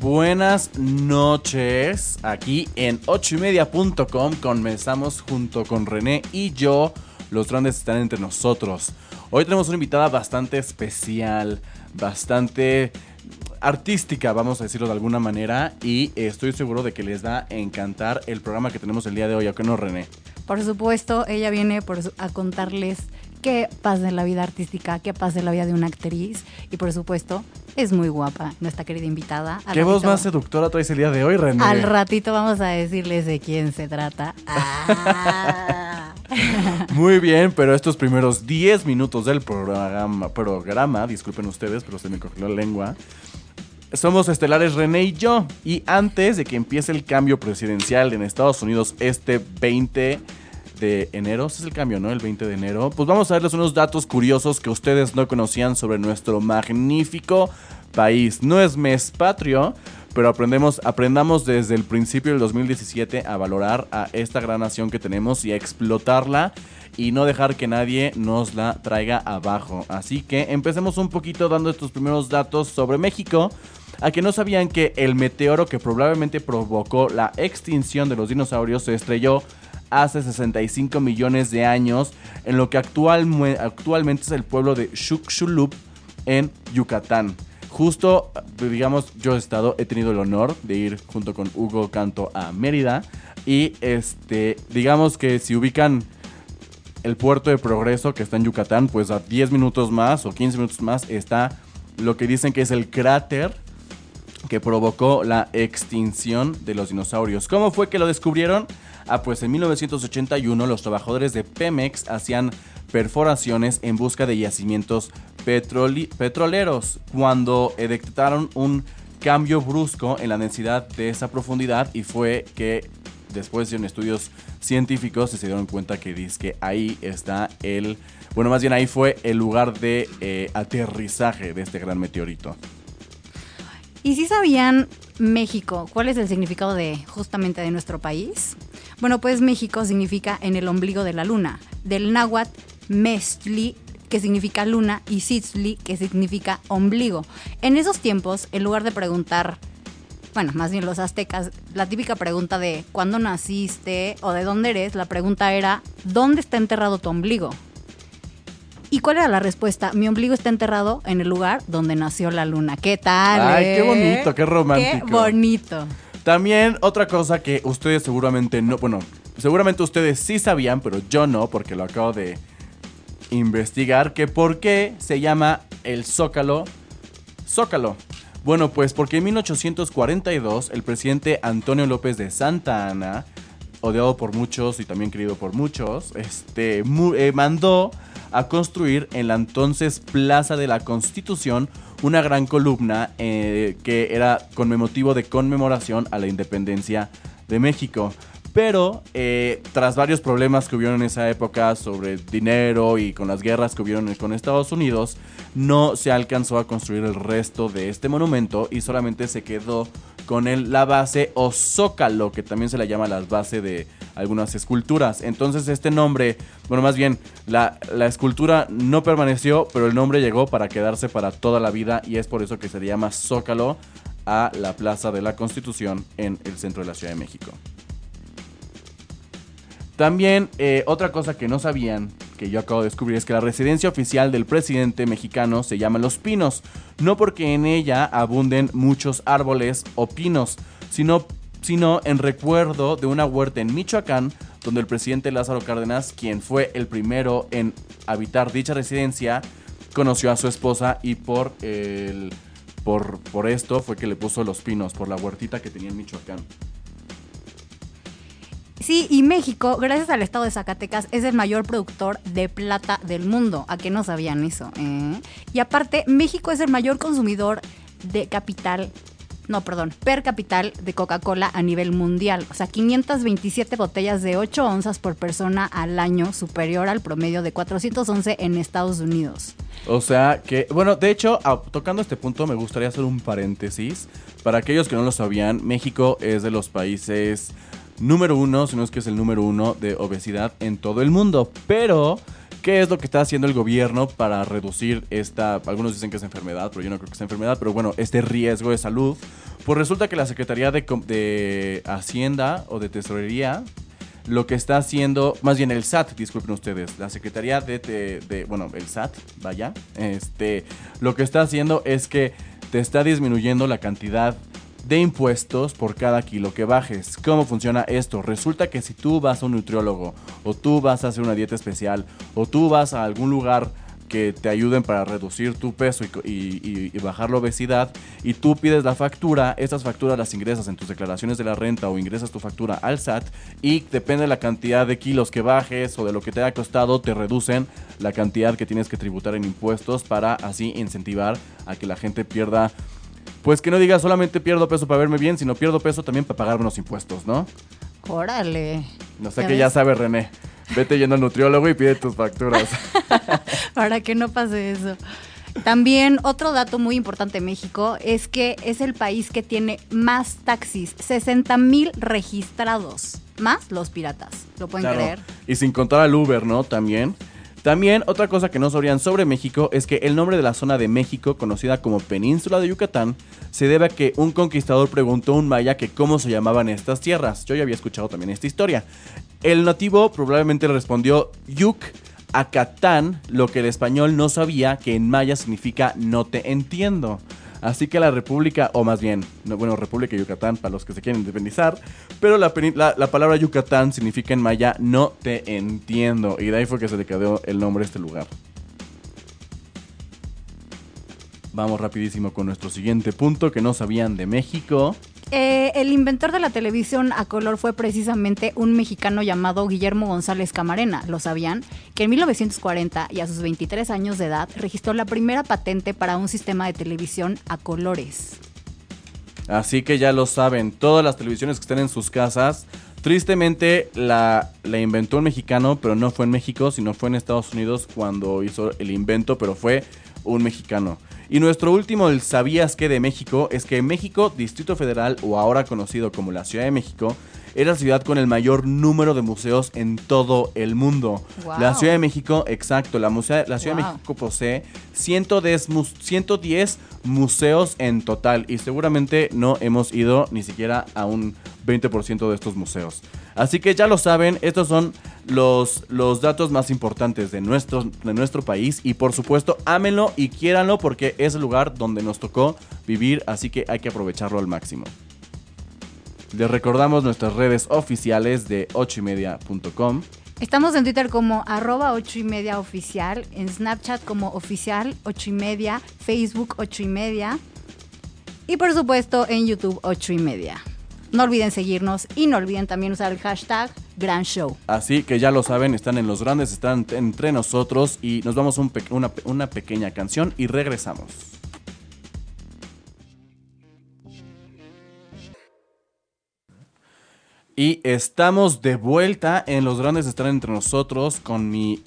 Buenas noches. Aquí en 8ymedia.com comenzamos junto con René y yo. Los grandes están entre nosotros. Hoy tenemos una invitada bastante especial, bastante artística, vamos a decirlo de alguna manera, y estoy seguro de que les va a encantar el programa que tenemos el día de hoy, ¿a qué no, René? Por supuesto, ella viene a contarles qué pasa en la vida artística, qué pasa en la vida de una actriz, y por supuesto, es muy guapa nuestra querida invitada. ¿Qué voz más seductora traes el día de hoy, René? Al ratito vamos a decirles de quién se trata. Ah. Muy bien, pero estos primeros 10 minutos del programa, programa, disculpen ustedes, pero se me cogió la lengua, somos estelares René y yo. Y antes de que empiece el cambio presidencial en Estados Unidos este 20 de enero, ese es el cambio, ¿no? El 20 de enero. Pues vamos a darles unos datos curiosos que ustedes no conocían sobre nuestro magnífico país. No es mes patrio, pero aprendemos, aprendamos desde el principio del 2017 a valorar a esta gran nación que tenemos y a explotarla y no dejar que nadie nos la traiga abajo. Así que empecemos un poquito dando estos primeros datos sobre México. A que no sabían que el meteoro que probablemente provocó la extinción de los dinosaurios se estrelló hace 65 millones de años en lo que actualmente es el pueblo de Chukchulup en Yucatán. Justo, digamos, yo he estado, he tenido el honor de ir junto con Hugo Canto a Mérida y este, digamos que si ubican el puerto de Progreso que está en Yucatán, pues a 10 minutos más o 15 minutos más está lo que dicen que es el cráter que provocó la extinción de los dinosaurios. ¿Cómo fue que lo descubrieron? Ah, pues en 1981 los trabajadores de Pemex hacían perforaciones en busca de yacimientos petroleros cuando detectaron un cambio brusco en la densidad de esa profundidad y fue que después de estudios científicos se dieron cuenta que dice que ahí está el, bueno más bien ahí fue el lugar de eh, aterrizaje de este gran meteorito. ¿Y si sabían México cuál es el significado de justamente de nuestro país? Bueno, pues México significa en el ombligo de la luna, del náhuatl Mestli, que significa luna, y Sitzli, que significa ombligo. En esos tiempos, en lugar de preguntar, bueno, más bien los aztecas, la típica pregunta de ¿cuándo naciste o de dónde eres? La pregunta era ¿dónde está enterrado tu ombligo? ¿Y cuál era la respuesta? Mi ombligo está enterrado en el lugar donde nació la luna. ¿Qué tal? Ay, qué eh? bonito, qué romántico. Qué bonito. También otra cosa que ustedes seguramente no, bueno, seguramente ustedes sí sabían, pero yo no, porque lo acabo de investigar, que por qué se llama el Zócalo Zócalo. Bueno, pues porque en 1842 el presidente Antonio López de Santa Ana, odiado por muchos y también querido por muchos, este, eh, mandó a construir en la entonces Plaza de la Constitución una gran columna eh, que era con motivo de conmemoración a la independencia de México. Pero eh, tras varios problemas que hubieron en esa época sobre dinero y con las guerras que hubieron con Estados Unidos, no se alcanzó a construir el resto de este monumento y solamente se quedó con el, la base o zócalo, que también se le llama la base de algunas esculturas. Entonces este nombre, bueno, más bien, la, la escultura no permaneció, pero el nombre llegó para quedarse para toda la vida y es por eso que se le llama zócalo a la Plaza de la Constitución en el centro de la Ciudad de México. También eh, otra cosa que no sabían, que yo acabo de descubrir, es que la residencia oficial del presidente mexicano se llama Los Pinos, no porque en ella abunden muchos árboles o pinos, sino, sino en recuerdo de una huerta en Michoacán, donde el presidente Lázaro Cárdenas, quien fue el primero en habitar dicha residencia, conoció a su esposa y por, el, por, por esto fue que le puso los pinos, por la huertita que tenía en Michoacán. Sí, y México, gracias al estado de Zacatecas, es el mayor productor de plata del mundo. ¿A qué no sabían eso? Eh? Y aparte, México es el mayor consumidor de capital no, perdón, per capital de Coca-Cola a nivel mundial. O sea, 527 botellas de 8 onzas por persona al año, superior al promedio de 411 en Estados Unidos. O sea que, bueno, de hecho, tocando este punto me gustaría hacer un paréntesis. Para aquellos que no lo sabían, México es de los países número uno, si no es que es el número uno de obesidad en todo el mundo. Pero, ¿qué es lo que está haciendo el gobierno para reducir esta, algunos dicen que es enfermedad, pero yo no creo que sea enfermedad, pero bueno, este riesgo de salud? Pues resulta que la Secretaría de, de Hacienda o de Tesorería lo que está haciendo, más bien el SAT, disculpen ustedes, la Secretaría de, de- de- bueno, el SAT, vaya, este, lo que está haciendo es que te está disminuyendo la cantidad de impuestos por cada kilo que bajes. ¿Cómo funciona esto? Resulta que si tú vas a un nutriólogo o tú vas a hacer una dieta especial o tú vas a algún lugar que te ayuden para reducir tu peso y, bajar la obesidad y tú pides la factura, estas facturas las ingresas en tus declaraciones de la renta o ingresas tu factura al SAT y depende de la cantidad de kilos que bajes o de lo que te haya costado, te reducen la cantidad que tienes que tributar en impuestos para así incentivar a que la gente pierda pues que no diga solamente pierdo peso para verme bien, sino pierdo peso también para pagar menos impuestos, ¿no? Órale. No sé ¿Ya que ya sabe René. Vete yendo al nutriólogo y pide tus facturas. Para que no pase eso. También otro dato muy importante de México es que es el país que tiene más taxis, 60 mil registrados, más los piratas. ¿Lo pueden Claro. creer? Y sin contar al Uber, ¿no? También. También otra cosa que no sabrían sobre México es que el nombre de la zona de México, conocida como Península de Yucatán, se debe a que un conquistador preguntó a un maya que cómo se llamaban estas tierras. Yo ya había escuchado también esta historia. El nativo probablemente le respondió Yuc Acatán, lo que el español no sabía que en maya significa no te entiendo. Así que la República, o más bien, no, bueno, República Yucatán para los que se quieren independizar, pero la- la palabra Yucatán significa en maya no te entiendo. Y de ahí fue que se le quedó el nombre a este lugar. Vamos rapidísimo con nuestro siguiente punto que no sabían de México. Eh, el inventor de la televisión a color fue precisamente un mexicano llamado Guillermo González Camarena, ¿lo sabían? Que en 1940 y a sus 23 años de edad registró la primera patente para un sistema de televisión a colores. Así que ya lo saben, todas las televisiones que estén en sus casas, tristemente la, la inventó un mexicano, pero no fue en México, sino fue en Estados Unidos cuando hizo el invento, pero fue un mexicano. Y nuestro último, el sabías que de México, es que México, Distrito Federal, o ahora conocido como la Ciudad de México, es la ciudad con el mayor número de museos en todo el mundo. Wow. La Ciudad de México, exacto, la, musea- la Ciudad de. México posee 110, mus- 110 museos en total y seguramente no hemos ido ni siquiera a un 20% de estos museos. Así que ya lo saben, estos son los, los datos más importantes de nuestro, de nuestro país y por supuesto ámenlo y quiéranlo porque es el lugar donde nos tocó vivir, así que hay que aprovecharlo al máximo. Les recordamos nuestras redes oficiales de 8ymedia.com. Estamos en Twitter como arroba 8 y media oficial, en Snapchat como oficial 8 y media, Facebook 8 y media y por supuesto en YouTube 8 y media. No olviden seguirnos y no olviden también usar el hashtag Gran Show. Así que ya lo saben, están en los grandes, están entre nosotros y nos vamos a un pe- una, una pequeña canción y regresamos. Y estamos de vuelta en los grandes están entre nosotros con mi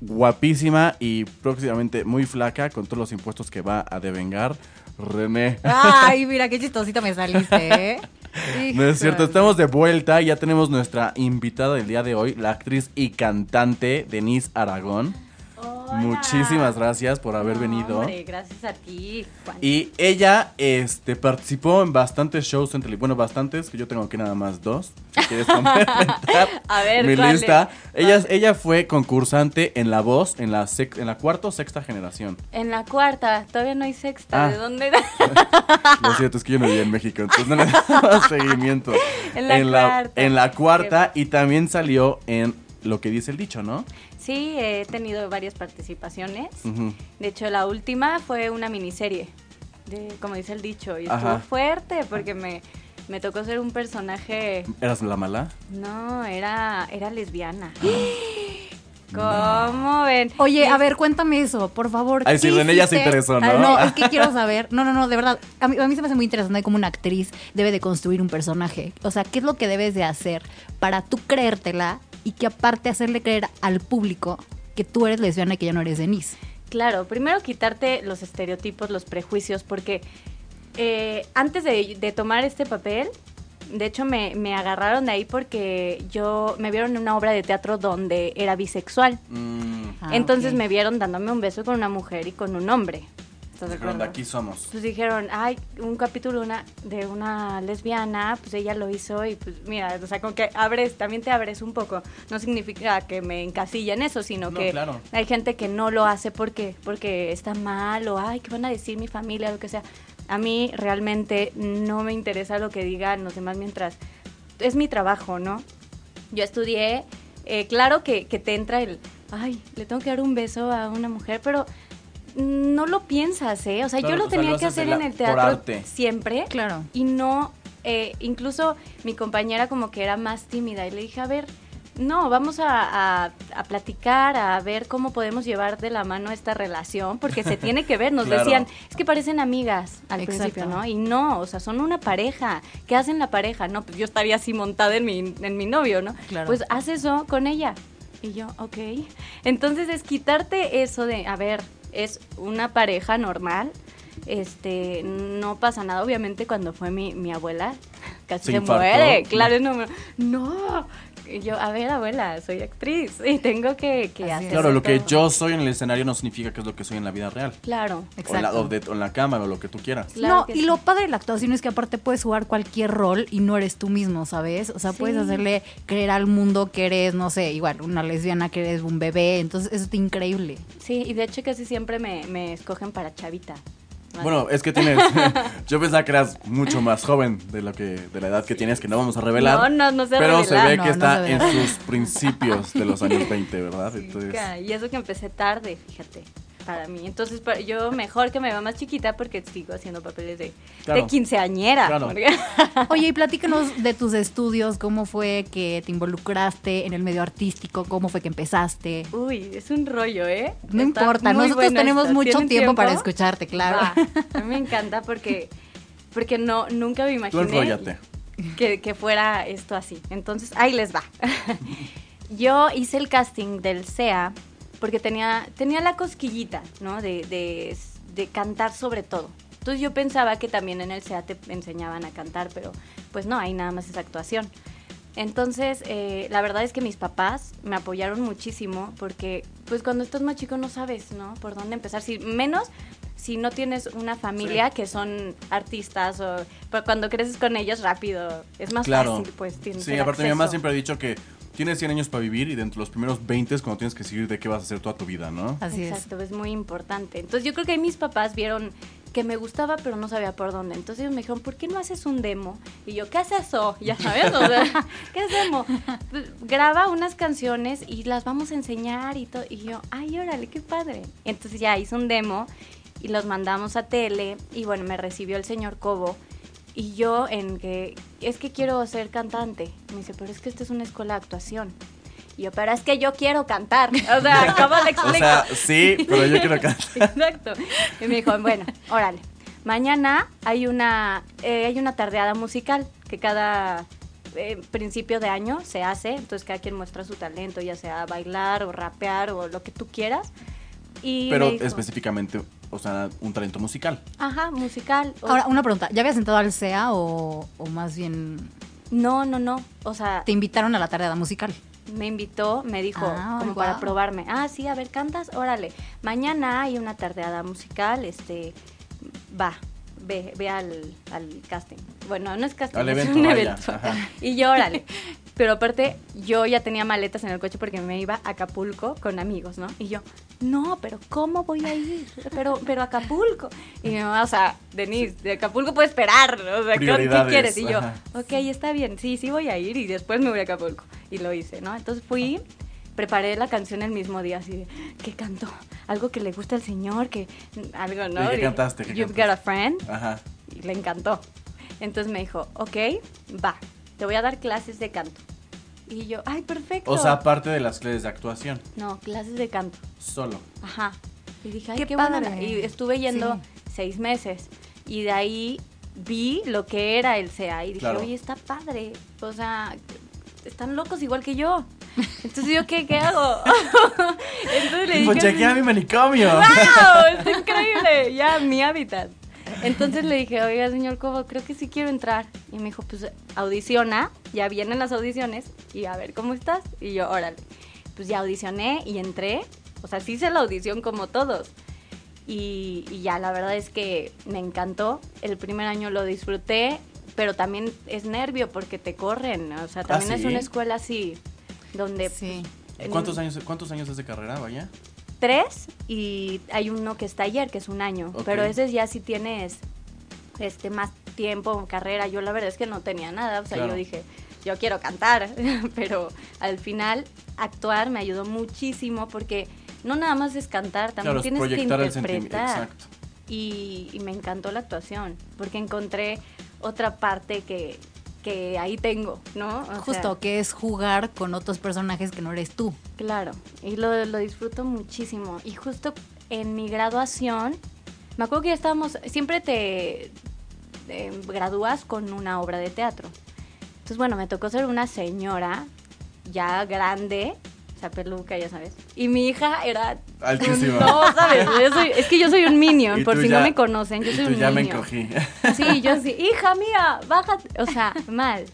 guapísima y próximamente muy flaca con todos los impuestos que va a devengar, René. Ay, mira qué chistosita me saliste, ¿eh? No es cierto, estamos de vuelta ya tenemos nuestra invitada del día de hoy, la actriz y cantante Denise Aragón. Muchísimas gracias por haber No, venido. Hombre, gracias a ti, Juan. Y ella este, participó en bastantes shows en tele, bueno, bastantes, que yo tengo aquí nada más dos. Si quieres complementar A ver, mi lista. Ella, ella fue concursante en La Voz en la, sec- en la cuarta o sexta generación. En la cuarta, todavía no hay sexta. Ah. ¿De dónde era? Lo cierto es que yo no vivía en México, entonces no le daba seguimiento. En la cuarta. en la cuarta y también salió en lo que dice el dicho, ¿no? Sí, he tenido varias participaciones. De hecho, la última fue una miniserie, de, como dice el dicho, y estuvo fuerte porque me, me tocó ser un personaje. ¿Eras la mala? No, era, era lesbiana. ¿Cómo ven? Oye, a ver, cuéntame eso, por favor. Ay, sí, ¿qué René ya se interesó, ¿no? No, es que quiero saber. No, no, no, de verdad. A mí, a mí se me hace muy interesante cómo una actriz debe de construir un personaje. O sea, ¿qué es lo que debes de hacer para tú creértela y que aparte hacerle creer al público que tú eres lesbiana y que ya no eres Denise? Claro, primero quitarte los estereotipos, los prejuicios, porque eh, antes de, de tomar este papel, de hecho me, me agarraron de ahí porque yo me vieron en una obra de teatro donde era bisexual. Mm, Ah, Entonces me vieron dándome un beso con una mujer y con un hombre. ¿Estás de acuerdo? de aquí somos. Pues dijeron, ay, un capítulo una, de una lesbiana, pues ella lo hizo y pues mira, o sea, con que abres, también te abres un poco. No significa que me encasille en eso, sino No, que claro. hay gente que no lo hace porque, porque está mal o, ay, ¿qué van a decir mi familia? Lo que sea. A mí realmente no me interesa lo que digan los demás mientras es mi trabajo, ¿no? Yo estudié, eh, claro que, que te entra el, ay, le tengo que dar un beso a una mujer, pero no lo piensas, ¿eh? O sea, Claro, yo lo o sea, tenía lo que hacer la- en el teatro siempre Claro. y no, eh, incluso mi compañera como que era más tímida y le dije, a ver, no, vamos a, a- a platicar, a ver cómo podemos llevar de la mano esta relación, porque se tiene que ver, nos Claro. decían, es que parecen amigas al Exacto. principio, ¿no? Y no, o sea, son una pareja, ¿qué hacen la pareja? No, pues yo estaría así montada en mi, en mi novio, ¿no? Claro. Pues haz eso con ella. Y yo, ok. Entonces es quitarte eso de, a ver, es una pareja normal, este, no pasa nada, obviamente cuando fue mi, mi abuela, casi Se muere, claro, no, no, y yo, a ver, abuela, soy actriz y tengo que, que hacer es. Claro, lo que yo soy en el escenario no significa que es lo que soy en la vida real. Claro, O en, la, Exacto. o de- o en la cámara o lo que tú quieras. Claro no, que y sí. lo padre de la actuación es que aparte puedes jugar cualquier rol y no eres tú mismo, ¿sabes? O sea, puedes hacerle creer al mundo que eres, no sé, igual, una lesbiana, que eres un bebé. Entonces, eso está increíble. sí, y de hecho casi siempre me, me escogen para chavita. Bueno, es que tienes. yo pensaba que eras mucho más joven de lo que de la edad que tienes, que no vamos a revelar. No, no, no se Pero se ve No, que no está en sus principios de los años 20, ¿verdad? Entonces, Y eso que empecé tarde, fíjate, para mí. Entonces, yo mejor que me vea más chiquita porque sigo haciendo papeles de, Claro. de quinceañera. Claro. porque- Oye, y platícanos de tus estudios, cómo fue que te involucraste en el medio artístico, cómo fue que empezaste. Uy, es un rollo, ¿eh? No Está importa, nosotros bueno tenemos esto. mucho ¿Tienen tiempo, para escucharte, claro. Va, A mí me encanta porque, porque no, nunca me imaginé enróllate. que, que fuera esto así. Entonces, ahí les va. Yo hice el casting del SEA porque tenía, tenía la cosquillita, ¿no? De, de, de cantar sobre todo. Entonces yo pensaba que también en el SEA te enseñaban a cantar, pero pues no, ahí nada más es actuación. Entonces, eh, la verdad es que mis papás me apoyaron muchísimo porque, pues, cuando estás más chico no sabes, ¿no? Por dónde empezar. Si, menos si no tienes una familia que son artistas o pero cuando creces con ellos rápido es más Claro. fácil, pues, tienes Sí, aparte mi mamá acceso. siempre ha dicho que tienes 100 años para vivir y dentro de los primeros 20 es cuando tienes que decidir de qué vas a hacer toda tu vida, ¿no? Así Exacto, es. muy importante. Entonces yo creo que mis papás vieron que me gustaba pero no sabía por dónde. Entonces ellos me dijeron, ¿por qué no haces un demo? Y yo, ¿qué es eso? Ya sabes, o sea, ¿qué es demo? Graba unas canciones y las vamos a enseñar y todo. Y yo, ay, órale, qué padre. Entonces ya hice un demo y los mandamos a tele y bueno, me recibió el señor Cobo. Y yo en que, es que quiero ser cantante. Me dice, pero es que esta es una escuela de actuación. Y yo, pero es que yo quiero cantar. O sea, ¿cómo le O explico? sea, sí, pero yo quiero cantar. Exacto. Y me dijo, bueno, órale. Mañana hay una, eh, hay una tardeada musical que cada eh, principio de año se hace. Entonces cada quien muestra su talento, ya sea bailar o rapear o lo que tú quieras. Y Pero dijo, específicamente, o sea, un talento musical. Ajá, musical. O- Ahora, una pregunta, ¿ya habías entrado al SEA o, o más bien no, no, no. O sea, te invitaron a la tardeada musical? me invitó, me dijo, Ah, como para probarme. Ah, sí, a ver, cantas, órale. Mañana hay una tardeada musical, este, va, ve, ve al, al casting. Bueno, no es casting, Al es evento, un vaya, evento. ajá. Y yo, órale. Pero aparte, yo ya tenía maletas en el coche porque me iba a Acapulco con amigos, ¿no? Y yo, no, pero ¿cómo voy a ir? Pero, pero Acapulco. Y mi mamá, o sea, Denise, de Acapulco puedo esperar, o sea, ¿qué- ¿qué Prioridades, quieres? Y yo, ajá. ok, está bien, sí, sí voy a ir y después me voy a Acapulco. Y lo hice, ¿no? Entonces fui, preparé la canción el mismo día, así de, ¿qué canto? Algo que le gusta al señor, que algo, ¿no? ¿Y qué cantaste? ¿Qué You've cantaste? got a friend. Ajá. Y le encantó. Entonces me dijo, ok, va, te voy a dar clases de canto. Y yo, ay, perfecto. O sea, aparte de las clases de actuación, no, clases de canto. solo. Ajá. Y dije, ay, Qué qué, buena padre. onda. Y estuve yendo Sí. seis meses. Y de ahí vi lo que era el CA. Y dije, Claro. oye, está padre. O sea, están locos igual que yo. Entonces yo, ¿qué, qué hago? Entonces le Pues dije, a mi manicomio. ¡Wow! Está increíble. Ya, mi hábitat. Entonces le dije, oiga, señor Cobo, creo que sí quiero entrar. Y me dijo, pues audiciona, ya vienen las audiciones y a ver cómo estás. Y yo, órale. Pues ya audicioné y entré. O sea, sí hice la audición como todos. Y, y ya, la verdad es que me encantó. El primer año lo disfruté, pero también es nervio porque te corren. O sea, también ¿Ah, es una escuela así, donde Sí. en- ¿Cuántos años, ¿Cuántos años es de carrera, vaya? Tres y hay uno que está ayer, que es un año. Pero ese ya sí tienes este más tiempo, carrera. Yo la verdad es que no tenía nada. O sea, Claro. yo dije, yo quiero cantar. pero al final, actuar me ayudó muchísimo porque no nada más es cantar, también Claro, tienes que interpretar. Y me encantó la actuación, porque encontré otra parte que, que ahí tengo, ¿no? O sea, Justo, que es jugar con otros personajes que no eres tú. Claro, y lo, lo disfruto muchísimo. Y justo en mi graduación, me acuerdo que ya estábamos, siempre te, te gradúas con una obra de teatro. Entonces, bueno, me tocó ser una señora ya grande, peluca, ya sabes. Y mi hija era... Altísima. No, ¿sabes? Yo soy- es que yo soy un minion, por si ya- no me conocen, yo soy tú un ya me minion. encogí. Sí, yo sí, hija mía, bájate. O sea, mal.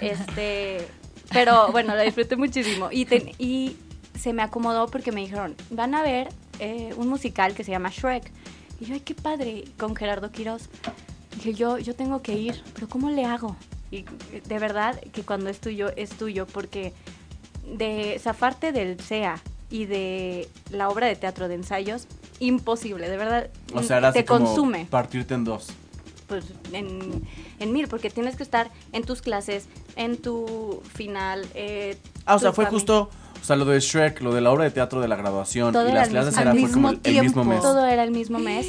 Este, pero bueno, lo disfruté muchísimo. Y, te- y se me acomodó porque me dijeron, van a ver eh, un musical que se llama Shrek. Y yo, ay, qué padre, con Gerardo Quiroz. Dije, yo, yo tengo que ir, pero ¿cómo le hago? Y de verdad que cuando es tuyo, es tuyo, porque de zafarte del SEA y de la obra de teatro de ensayos, imposible, de verdad. O sea, te como consume partirte en dos. pues en, en mil, porque tienes que estar en tus clases, en tu final. eh, Ah, o sea, fue justo, o sea, lo de Shrek, lo de la obra de teatro de la graduación Todo y las clases era fue como el, mismo el mismo tiempo. mes. Todo era el mismo mes.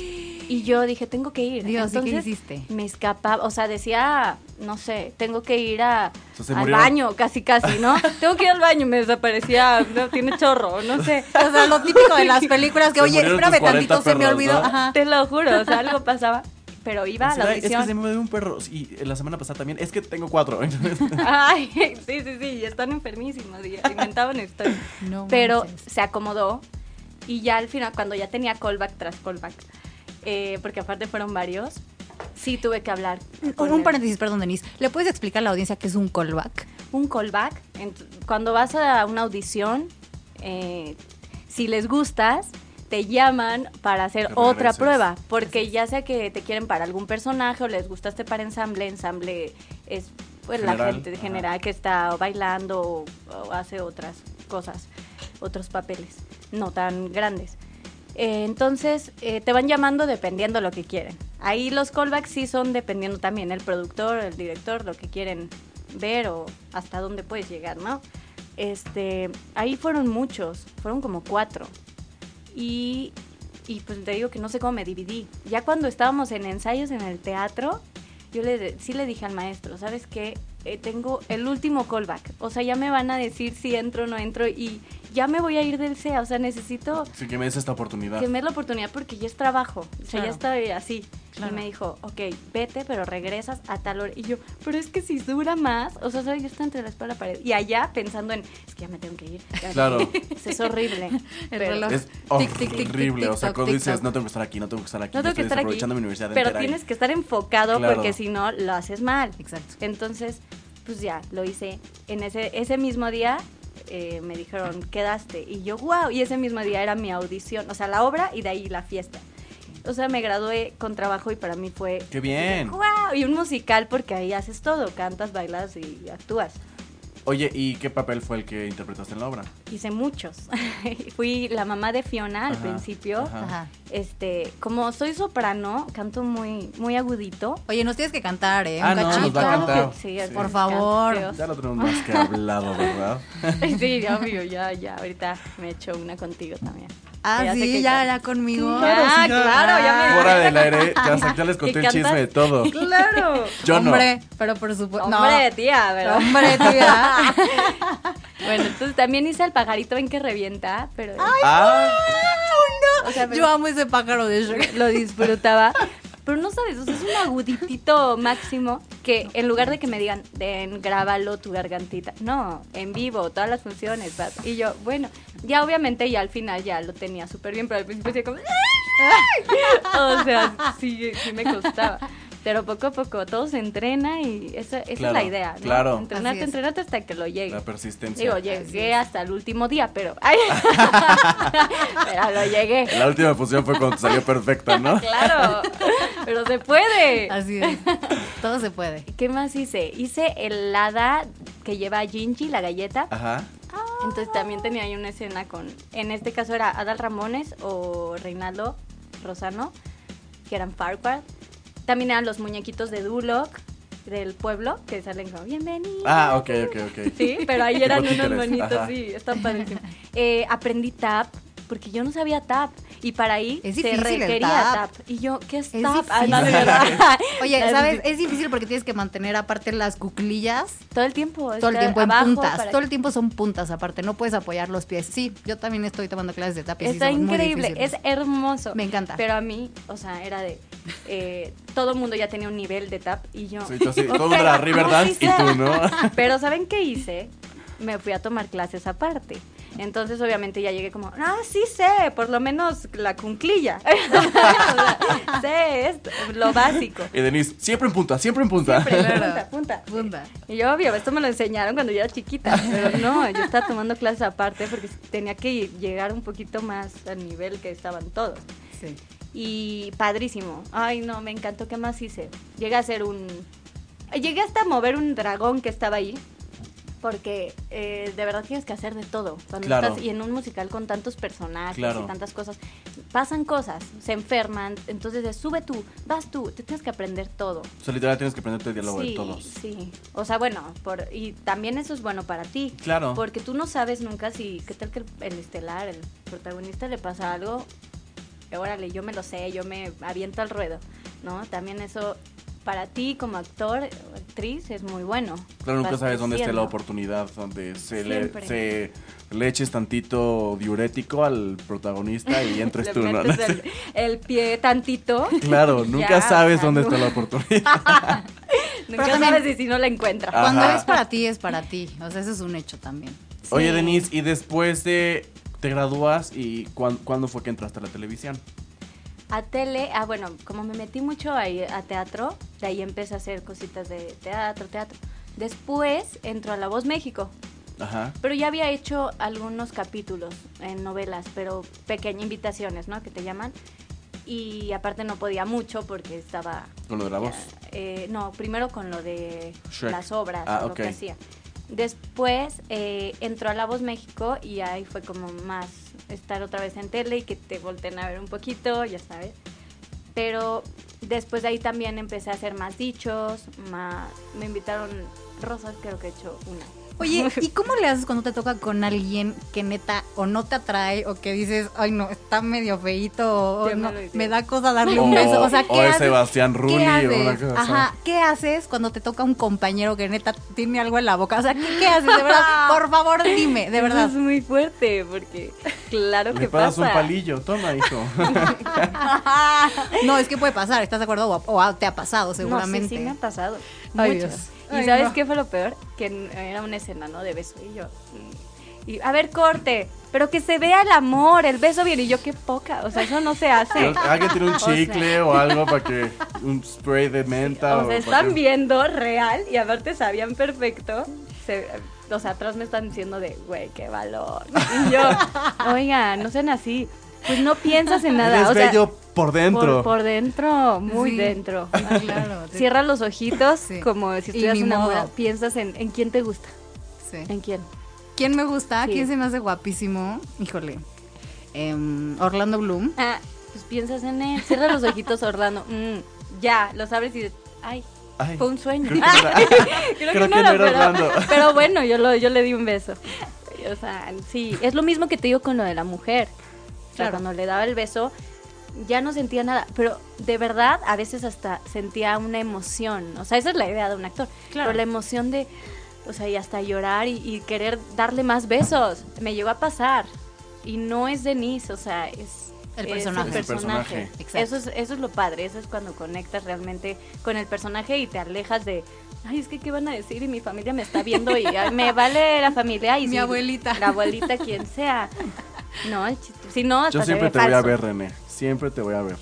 Y yo dije, tengo que ir. Dios, ¿y qué Entonces, hiciste? Me escapaba, o sea, decía, no sé, tengo que ir a, al murió. baño, casi, casi, ¿no? tengo que ir al baño, me desaparecía, no, tiene chorro, no sé. O sea, lo típico de las películas que, Se oye, espérame tus 40 tantito, se me perros, olvidó. ¿no? Ajá. Te lo juro, o sea, algo pasaba. Pero iba a la Ay, es que audición. se me dio un perro. Y la semana pasada también. Es que tengo cuatro. Ay, sí, sí, sí, y están enfermísimos y inventaban historias. No Pero manches. se acomodó y ya al final, cuando ya tenía callback tras callback, eh, porque aparte fueron varios, sí tuve que hablar. con Un él. paréntesis, perdón, Denise. ¿Le puedes explicar a la audiencia qué es un callback? Un callback, cuando vas a una audición, eh, si les gustas, te llaman para hacer otra prueba, porque ya sea que te quieren para algún personaje o les gustaste para ensamble, ensamble es pues la General, gente ajá. general que está bailando o, o hace otras cosas, otros papeles, no tan grandes. Eh, entonces, eh, te van llamando dependiendo lo que quieren. Ahí los callbacks sí son dependiendo también el productor, el director, lo que quieren ver o hasta dónde puedes llegar, ¿no? Este, ahí fueron muchos, fueron como cuatro. Y, y pues te digo que no sé cómo me dividí. Ya cuando estábamos en ensayos en el teatro, yo le, sí le dije al maestro, ¿sabes qué? Eh, tengo el último callback. O sea, ya me van a decir si entro o no entro y ya me voy a ir del CEA. O sea, necesito Así que me des esta oportunidad. que me dé la oportunidad porque ya es trabajo. O sea, Claro. ya estoy así. Claro. Y me dijo, ok, vete, pero regresas a tal hora. Y yo, pero es que si dura más, o sea, ¿sabes? yo estoy entre la espalda y la pared. Y allá pensando en, es que ya me tengo que ir. Claro. ir". Es horrible. El reloj. Es horrible. o sea, cuando dices, no tengo que estar aquí, no tengo que estar aquí. No tengo que estar aquí. aprovechando mi universidad Pero tienes que estar enfocado Claro. porque si no, lo haces mal. Exacto. Entonces, pues ya, lo hice. En ese, ese mismo día eh, me dijeron, quedaste. Y yo, wow, y ese mismo día era mi audición, o sea, la obra y de ahí la fiesta. O sea, me gradué con trabajo y para mí fue... ¡Qué bien! ¡Wow! Y un musical porque ahí haces todo, cantas, bailas y actúas. Oye, ¿y qué papel fue el que interpretaste en la obra? Hice muchos. Fui la mamá de Fiona al Ajá, principio. ajá. Este, como soy soprano, canto muy, muy agudito. Oye, nos tienes que cantar, ¿eh? Ah, Un no, nos cachito. va a cantar. Sí, Sí. Por favor. canto, Ya lo tenemos más que hablado, ¿verdad? Sí, ya, obvio, ya, ya. Ahorita me echo una contigo también. Ah, Ya sé sí, que ya, ya conmigo. Claro, Ah, claro, ya me- Fuera del aire, ya, ya les conté ¿Y el chisme de todo. Claro. Yo no. Hombre, pero por supuesto. Hombre, tía, ¿verdad? No. Hombre, tía. Bueno, entonces también hice el pajarito en que revienta, pero Ah, o sea, Yo amo ese pájaro de Shrek. lo disfrutaba. Pero no sabes, o sea, es un aguditito máximo que en lugar de que me digan, den, grábalo tu gargantita. No, en vivo, todas las funciones. vas. Y yo, bueno, ya obviamente ya al final ya lo tenía súper bien, pero al principio decía como... o sea, sí, sí me costaba. Pero poco a poco todo se entrena y esa, esa Claro, es la idea, ¿no? claro. Entrenarte, entrenarte hasta que lo llegue. La persistencia. Digo, Así llegué es. hasta el último día, pero. Ay, pero lo llegué. La última función fue cuando salió perfecta, ¿no? Claro, pero se puede. Así es. Todo se puede. ¿Qué más hice? Hice el hada que lleva a Gingy, la galleta. Ajá. Entonces también tenía ahí una escena con, en este caso era Adal Ramones o Reinaldo Rosano, que eran Farquhar. También eran los muñequitos de Duloc del pueblo, que salen como bienvenido. Ah, ok, ok, ok. Sí, pero ahí eran unos ajá. sí, están padrísimos. Eh, aprendí tap, porque yo no sabía tap. Y para ahí Es se requería tap. tap. Y yo, ¿qué es, Es tap? Ah, no, de difícil. verdad. Oye, Es ¿sabes? difícil. Es difícil porque tienes que mantener aparte las cuclillas Todo el tiempo. todo el tiempo en puntas. Todo el tiempo son puntas aparte. No puedes apoyar los pies. Sí, yo también estoy tomando clases de tap y Está increíble, es hermoso. Me encanta. Pero a mí, o sea, era de. Eh, todo el mundo ya tenía un nivel de tap y yo. Sí, todo "Ok, era no, Riverdance y sé". tú, ¿no? Pero ¿saben qué hice? Me fui a tomar clases aparte. Entonces, obviamente, ya llegué como, ah, sí sé, por lo menos la cunclilla. O sea, sé esto, lo básico. Y Denise, siempre en punta, siempre en punta. Siempre, Claro. punta, punta. Punta. Y yo, obvio, esto me lo enseñaron cuando yo era chiquita, pero no, yo estaba tomando clases aparte porque tenía que llegar un poquito más al nivel que estaban todos. Sí. Y padrísimo. Ay, no, me encantó. ¿Qué más hice? Llegué a hacer un... Llegué hasta a mover un dragón que estaba ahí. Porque eh, de verdad tienes que hacer de todo. Cuando Claro. estás y en un musical con tantos personajes Claro. y tantas cosas, pasan cosas, se enferman. Entonces, es, sube tú, vas tú, te tienes que aprender todo. O sea, literal tienes que aprenderte el diálogo sí, de todos. sí. O sea, bueno, por, y también eso es bueno para ti. Claro. Porque tú no sabes nunca si, qué tal que el, el estelar, el protagonista le pasa algo, órale, yo me lo sé, yo me aviento al ruedo, ¿no? También eso para ti como actor o actriz es muy bueno. Claro, nunca sabes dónde esté la oportunidad, donde se le, se le eches tantito diurético al protagonista y entres Le tú, ¿no? el, el pie tantito. Claro, nunca Ya, sabes dónde no- está la oportunidad. Nunca también- sabes y si no la encuentras. Cuando Ajá. es para ti, es para ti. O sea, eso es un hecho también. Oye. Denise, y después de te gradúas y cuán- cuándo fue que entraste a la televisión? A tele, ah, bueno, como me metí mucho ahí a teatro, de ahí empecé a hacer cositas de teatro, teatro. Después entró a La Voz México, Ajá. pero ya había hecho algunos capítulos en novelas, pero pequeñas invitaciones, ¿no? Que te llaman. Y aparte no podía mucho porque estaba... Con lo de la voz. eh, no, primero con lo de Shrek. las obras, Ah, lo que hacía. Después eh, entró a La Voz México y ahí fue como más estar otra vez en tele y que te volteen a ver un poquito, ya sabes. Pero después de ahí también empecé a hacer más dichos, más... Me invitaron, Rosas creo que he hecho una. Oye, ¿y cómo le haces cuando te toca con alguien que neta o no te atrae o que dices, ay no, está medio feito o me no, da cosa darle un beso? O sea, ¿qué o haces? Sebastián ¿Qué Rulli o una cosa así. Ajá, ¿qué haces cuando te toca un compañero que neta tiene algo en la boca? O sea, ¿qué, qué haces? De verdad, por favor, dime, de verdad. Eso es muy fuerte porque claro Le que pasas pasa. un palillo, toma, hijo. No, es que puede pasar, ¿estás de acuerdo? O, o te ha pasado No, seguramente. sí, sí me ha pasado. Ay, Mucho. ¿Y Ay, sabes no. qué fue lo peor? Que era una escena, ¿no? De beso. Y yo. mm, Y, a ver, corte. Pero que se vea el amor, el beso bien. Y yo, qué poca. O sea, eso no se hace. Alguien tiene un O sea. chicle o algo para que. Un spray de menta. O para sea, están que- viendo real y aparte sabían perfecto. Se- o sea, atrás me están diciendo de, güey, qué valor. Y yo, oiga, no sean así. Pues no piensas en nada. Eres o sea, bello por dentro. Por, por dentro, muy Sí. dentro. Ah, claro. Cierra los ojitos Sí. como si estuvieras enamorada. Piensas en, en quién te gusta. sí. ¿En quién? ¿Quién me gusta? Sí. ¿Quién se me hace guapísimo? Híjole. Em, Orlando Bloom. Ah, pues piensas en él. Cierra los ojitos, Orlando. Mm, ya, los abres y dices, ay, Ay, fue un sueño. creo que era- Creo, creo que, que no, no era, pero, Orlando. pero bueno, yo, lo, yo le di un beso. O sea, sí, es lo mismo que te digo con lo de la mujer. O sea, Claro. cuando le daba el beso, ya no sentía nada, pero de verdad a veces hasta sentía una emoción. O sea, esa es la idea de un actor. Claro. Pero la emoción de, o sea, y hasta llorar y, y querer darle más besos. Me llegó a pasar. Y no es Denise, o sea, es... El es personaje. Es el personaje. Exacto. Eso es, eso es lo padre, eso es cuando conectas realmente con el personaje y te alejas de, ay, es que qué van a decir y mi familia me está viendo y ay, me vale la familia y Mi si- abuelita. La abuelita, quien sea. No, el chiste- si no, hasta Yo siempre te voy a ver, René. Siempre te voy a ver.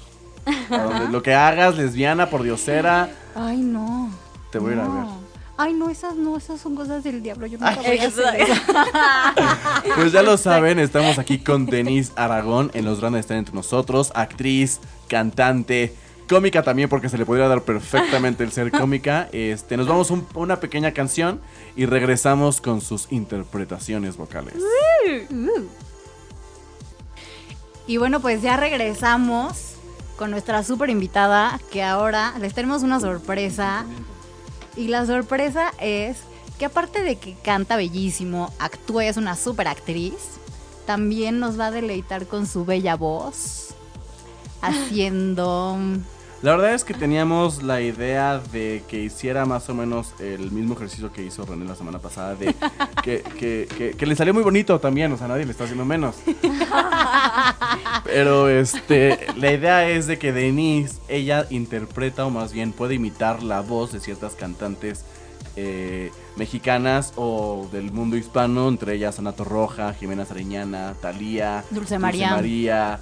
A donde- lo que hagas, lesbiana, por diosera, Ay, no. te voy a ir a ver. Ay, no, esas no, esas son cosas del diablo. Yo Ay. nunca voy a hacer eso. Pues ya lo saben, estamos aquí con Denise Aragón en Los Grandes Están Entre Nosotros, actriz, cantante, cómica también porque se le podría dar perfectamente el ser cómica. Este, nos vamos a un- una pequeña canción y regresamos con sus interpretaciones vocales. Y bueno, pues ya regresamos con nuestra súper invitada, que ahora les tenemos una sorpresa. Y la sorpresa es que aparte de que canta bellísimo, actúa, es una súper actriz, también nos va a deleitar con su bella voz, haciendo... La verdad es que teníamos la idea de que hiciera más o menos el mismo ejercicio que hizo René la semana pasada, de que, que- que- que le salió muy bonito también, o sea, nadie le está haciendo menos. Pero este, la idea es de que Denise, ella interpreta o más bien puede imitar la voz de ciertas cantantes eh, mexicanas o del mundo hispano, entre ellas Ana Roja, Jimena Sariñana, Talía, Dulce María. María,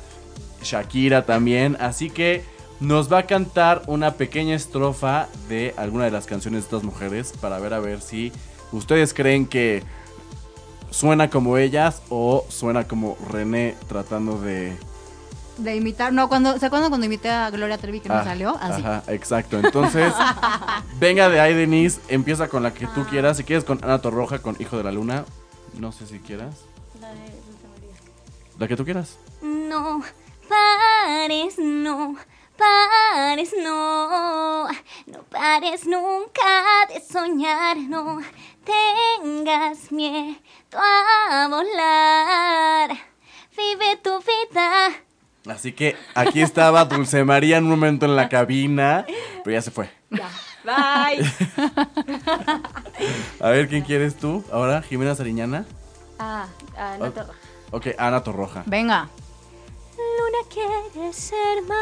Shakira también. Así que nos va a cantar una pequeña estrofa de alguna de las canciones de estas mujeres para ver a ver si ustedes creen que suena como ellas o suena como René tratando de... De imitar, no, cuando, ¿se acuerdan cuando imité a Gloria Trevi que no Ah, salió? Así. Ajá, exacto. Entonces, venga de ahí, Denise. Empieza con la que tú quieras. Si quieres con Ana Torroja, con Hijo de la Luna. No sé si quieras. La de Dulce María. La que tú quieras. No pares, no pares, no. No pares nunca de soñar, no tengas miedo a volar. Vive tu vida. Así que aquí estaba Dulce María en un momento en la cabina, pero ya se fue. Ya. Bye. A ver, ¿quién quieres tú? Ahora, Jimena Sariñana. ah, no te Ok, Ana Torroja. Venga. Luna quiere ser madre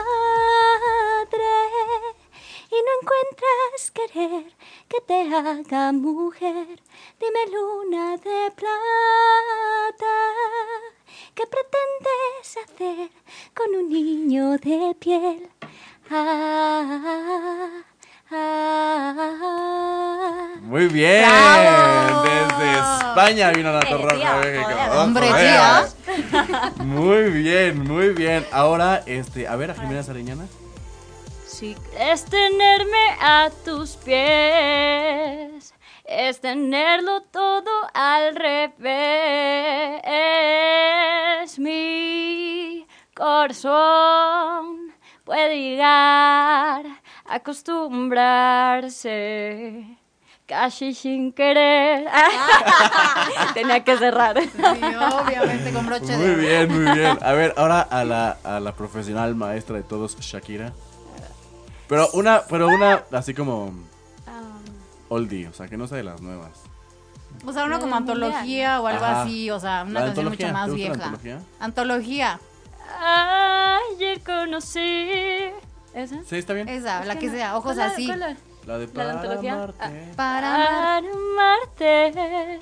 y no encuentras querer que te haga mujer. Dime luna de plata, ¿qué pretendes hacer con un niño de piel? Ah, ah, Muy bien. ¡Bravo! Desde España vino Ana Eh, Torroja. tía, a México. Hombre, tía. Muy bien, muy bien. Ahora, este, a ver, a Jimena Sariñana. Si es tenerme a tus pies, es tenerlo todo al revés. Mi corazón puede llegar a acostumbrarse. Casi sin querer. Tenía que cerrar. Sí, obviamente con broche de Muy bien, muy bien. A ver, ahora a la, a la profesional maestra de todos, Shakira. Pero una, pero una así como oldie, o sea, que no sea de las nuevas. O sea, uno como No, antología o algo Ajá. así, o sea, una ¿La canción mucho más ¿Te gusta la vieja. antología? Antología. Ayer conocí. ¿Esa? Sí, está bien. Esa, la que no- sea, ojos ¿cuál la- así. cuál la- La de ¿La para. Ah. Para. Para amarte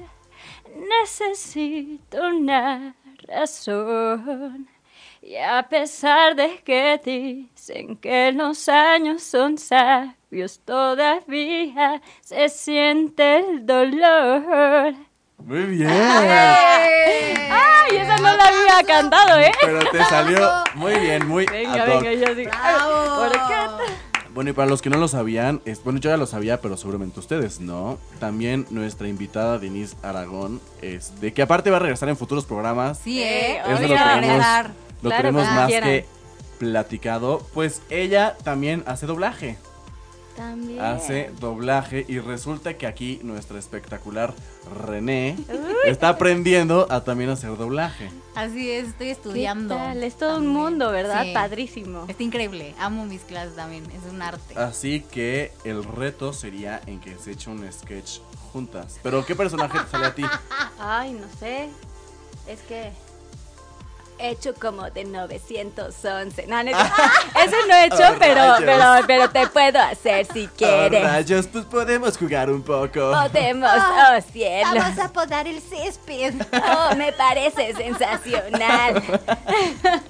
necesito una razón. Y a pesar de que dicen que los años son sabios, todavía se siente el dolor. Muy bien. ¡Ay, esa no la había cantado, eh! Pero te salió muy bien, muy Venga, ad hoc. venga, yo sí. ¡Bravo! ¿Por qué? Bueno, y para los que no lo sabían, es, bueno, yo ya lo sabía, pero seguramente ustedes no. También nuestra invitada Denise Aragón, es de que aparte va a regresar en futuros programas. Sí, ¿eh? Eso lo tenemos, lo Claro, tenemos más quieran. que platicado. Pues ella también hace doblaje. También. Hace doblaje y resulta que aquí nuestra espectacular René está aprendiendo a también hacer doblaje. Así es, estoy ¿Qué estudiando. tal? Es todo un mundo, ¿verdad? Sí. Padrísimo. Está increíble. Amo mis clases también. Es un arte. Así que el reto sería en que se eche un sketch juntas. Pero ¿qué personaje te sale a ti? Ay, no sé. Es que. Hecho como de 911. No, no, es- Ese no he hecho, Oh, pero, pero, pero te puedo hacer si Oh, quieres. rayos, pues podemos jugar un poco. Podemos, oh cielo. Vamos a podar el césped. Oh, me parece sensacional.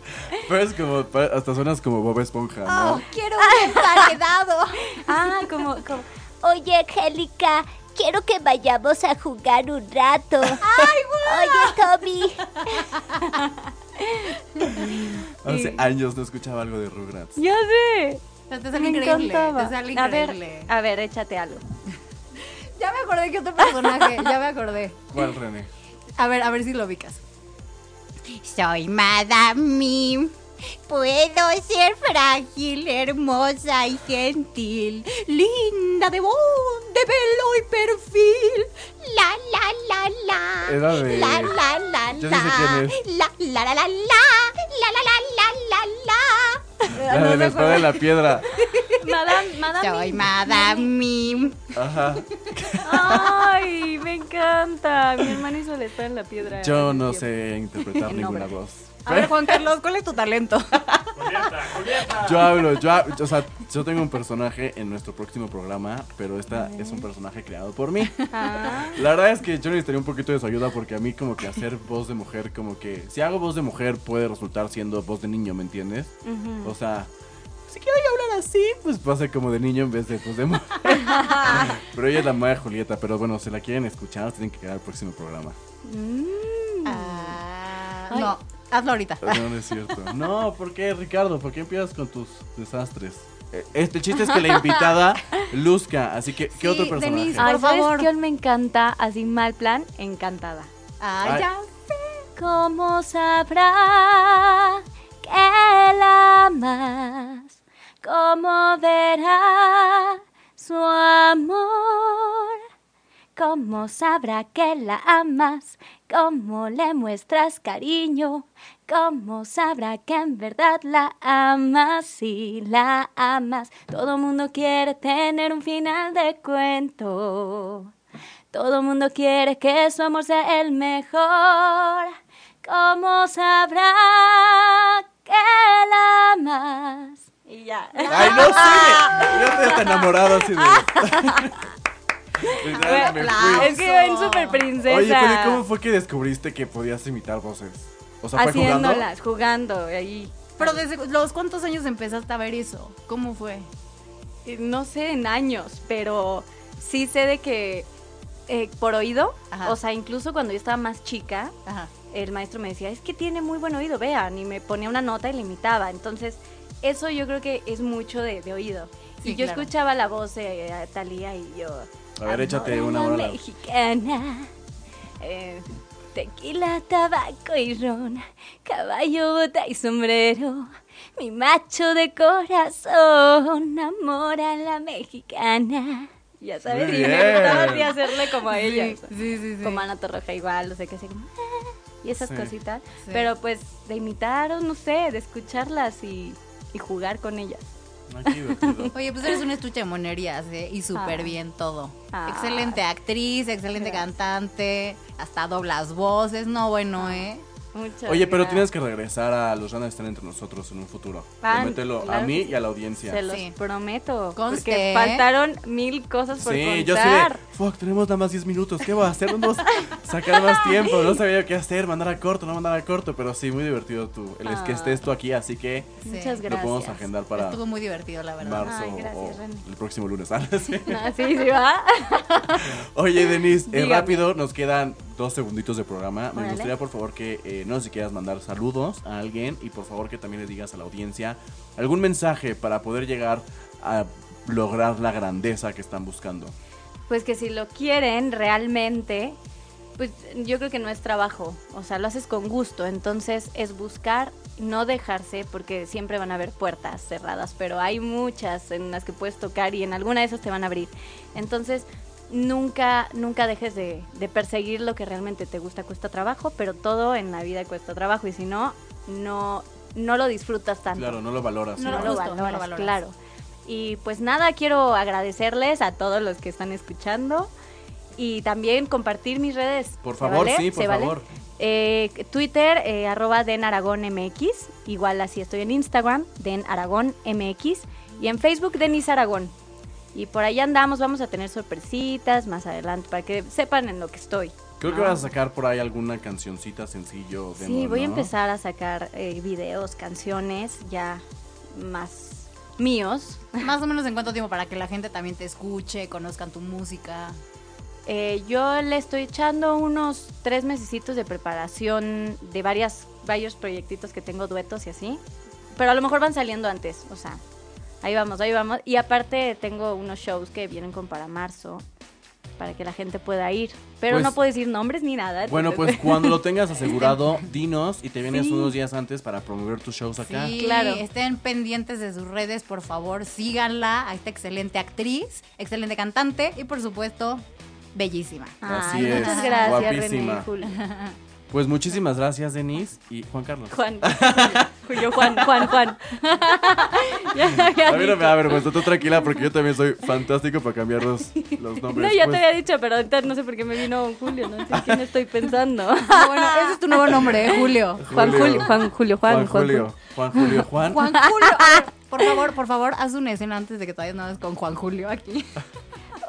Pero es como, pa- hasta suenas como Bob Esponja, ¿no? Oh, quiero un emparedado. Ah, como, como Oye, Angélica, quiero que vayamos a jugar un rato. ¡Ay, Oye, Toby. Hace años no escuchaba algo de Rugrats. ya sé. Te sale Me increíble. encantaba. Te sale A ver, a ver, échate algo. Ya me acordé que otro personaje. ya me acordé. ¿Cuál, René? A ver, a ver si lo ubicas. Soy Madame Mim. Puedo ser frágil, hermosa y gentil, linda de voz, de pelo y perfil. La la la la. Era de- La la la la. sé quién es. La la la la la. La la la la la la. La de la espada de la piedra. Madame, Madame. Soy Madame Mim. Ajá. Ay, me encanta. Mi hermano hizo la espada en la piedra. Yo no sé interpretar ninguna voz. A ver, Juan Carlos, ¿cuál es tu talento? Yo hablo, yo, o sea, yo tengo un personaje en nuestro próximo programa, pero esta es un personaje creado por mí. Ah, La verdad es que yo necesitaría un poquito de su ayuda porque a mí como que hacer voz de mujer, como que si hago voz de mujer puede resultar siendo voz de niño, ¿me entiendes? O sea, si quiero yo hablar así, pues pasa como de niño en vez de voz de mujer. pero ella es la madre Julieta, pero bueno, si la quieren escuchar, tienen que quedar al próximo programa. Mm. Ah, no, hazlo ahorita. No, no es cierto. No, ¿por qué, Ricardo? ¿Por qué empiezas con tus desastres? Eh, Este el chiste es que la invitada luzca, así que, ¿qué Sí, otro personaje? Denise, Ay, Por ¿sabes favor. qué me encanta? Así mal plan, encantada. Ay, Ay. ya. ¿Cómo sabrá que la amas? ¿Cómo verá su amor? ¿Cómo sabrá que la amas? ¿Cómo le muestras cariño? ¿Cómo sabrá que en verdad la amas? Si la amas, todo mundo quiere tener un final de cuento. Todo mundo quiere que su amor sea el mejor. ¿Cómo sabrá que la amas? Y ya. Ay, no sé. Yo estoy hasta enamorado así de. Fui. Es que yo en Super Princesa. Oye, pero ¿y ¿cómo fue que descubriste que podías imitar voces? O sea, fue jugando. Haciéndolas, jugando, ahí. Pero desde los cuántos años empezaste a ver eso? ¿Cómo fue? Eh, No sé en años, pero sí sé de que eh, por oído, Ajá. o sea, incluso cuando yo estaba más chica, Ajá. el maestro me decía, es que tiene muy buen oído, vean, y me ponía una nota y le imitaba. Entonces, eso yo creo que es mucho de, de oído. Sí, y yo claro. escuchaba la voz de eh, Talía y yo... A ver, échate "Amor una bola. mexicana, eh, tequila, tabaco y ron, caballo, bota y sombrero, mi macho de corazón, amor a la mexicana. Ya sabes, y me hacerle como a ella. Sí, sí, sí. Como Ana Torroja igual, no sé qué, así como, "Ah", y esas Sí. cositas. Sí. Pero pues de imitar o no sé, de escucharlas y, y jugar con ellas. Ay, qué divertido. Oye, pues eres un estuche de monerías, ¿eh? Y súper Ah. bien todo. Ah. Excelente actriz, excelente Gracias. cantante, hasta doblas voces. No, bueno, ¿eh? Muchas Oye, pero gracias. tienes que regresar a Los Van a estar entre nosotros en un futuro. Ah, Promételo a claro mí que y a la audiencia. Se los Sí. prometo. Conste, Porque ¿eh? faltaron mil cosas por Sí, yo sé. Fuck, tenemos nada más 10 minutos. ¿Qué voy a hacer? ¿Dónde vamos a sacar más tiempo? No sabía qué hacer, mandar a corto, no mandar a corto. Pero sí, muy divertido tú. El es que Ah. estés tú aquí, así que Sí. Muchas lo podemos gracias. agendar para Estuvo muy divertido, la verdad. marzo Ay, gracias, o el próximo lunes. Ah, sí. Ah, sí, sí, va. Oye, Denise, eh, rápido, nos quedan dos segunditos de programa. Me gustaría, por favor, que eh, no sé si quieras mandar saludos a alguien y por favor que también le digas a la audiencia algún mensaje para poder llegar a lograr la grandeza que están buscando. Pues que si lo quieren realmente, pues yo creo que no es trabajo. O sea, lo haces con gusto. Entonces es buscar, no dejarse, porque siempre van a haber puertas cerradas, pero hay muchas en las que puedes tocar y en alguna de esas te van a abrir. Entonces, nunca, nunca dejes de, de perseguir lo que realmente te gusta, cuesta trabajo, pero todo en la vida cuesta trabajo y si no, no, no lo disfrutas tanto. Claro, no lo valoras. No, lo, justo, no lo valoras, valoras. claro. Y pues nada, quiero agradecerles a todos los que están escuchando y también compartir mis redes. Por ¿Se favor, vale? sí, por favor. Eh, Twitter, eh, arroba Den Aragón MX. Igual así estoy en Instagram, Den Aragón MX. Y en Facebook, Denis Aragón. Y por ahí andamos, vamos a tener sorpresitas más adelante para que sepan en lo que estoy. Creo que vas a sacar por ahí alguna cancioncita sencillo. Sí, demo, voy a empezar a sacar eh, videos, canciones ya más míos. Más o menos en cuánto tiempo para que la gente también te escuche, conozcan tu música. Eh, yo le estoy echando unos tres mesecitos de preparación de varias, varios proyectitos que tengo duetos y así. Pero a lo mejor van saliendo antes, o sea, ahí vamos, ahí vamos. Y aparte tengo unos shows que vienen con para marzo, para que la gente pueda ir. Pero Pues- no puedo decir nombres ni nada. Bueno, entonces- pues cuando lo tengas asegurado, dinos y te vienes Sí. unos días antes para promover tus shows acá. Sí, Claro. estén pendientes de sus redes, por favor, síganla a esta excelente actriz, excelente cantante y por supuesto, bellísima. Así Ay, es, muchas gracias, guapísima. René. Pues muchísimas gracias, Denise y Juan Carlos. Juan, Julio, Juan, Juan, Juan. ya había A mí no me da vergüenza, tú tranquila porque yo también soy fantástico para cambiar los, los nombres. No, ya Pues, te había dicho, pero ahorita no sé por qué me vino Julio, no sé quién estoy pensando. Ah, bueno, ese es tu nuevo nombre, ¿eh? Julio. Juan Julio. Juan Julio, Juan, Juan Juan Julio. Juan Julio, Juan. Juan Julio. A ver, por favor, por favor, haz una escena antes de que todavía no con Juan Julio aquí.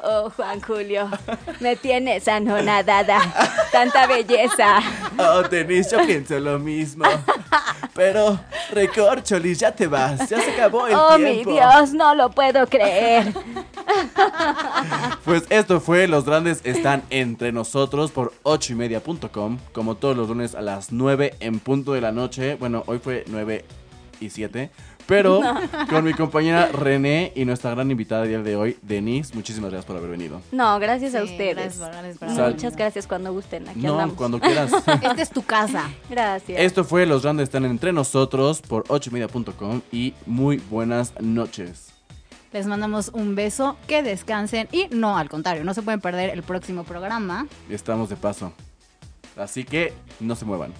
Oh, Juan Julio, me tienes anonadada. Tanta belleza. Oh, Denise, yo pienso lo mismo. Pero, Recorcholis, ya te vas, ya se acabó el Oh, mi tiempo. Dios, no lo puedo creer. Pues esto fue Los Grandes Están Entre Nosotros por 8 y media.com. Como todos los lunes a las 9 en punto de la noche. Bueno, hoy fue 9 y 7. Pero con mi compañera René y nuestra gran invitada del día de hoy, Denise. Muchísimas gracias por haber venido. No, gracias a ustedes. gracias por- gracias por haber Muchas gracias cuando gusten. Aquí No, andamos. cuando quieras. Esta es tu casa. Gracias. Esto fue Los Grandes Están Entre Nosotros por 8 y media.com. Y muy buenas noches. Les mandamos un beso, que descansen y no, al contrario, no se pueden perder el próximo programa. Estamos de paso. Así que no se muevan.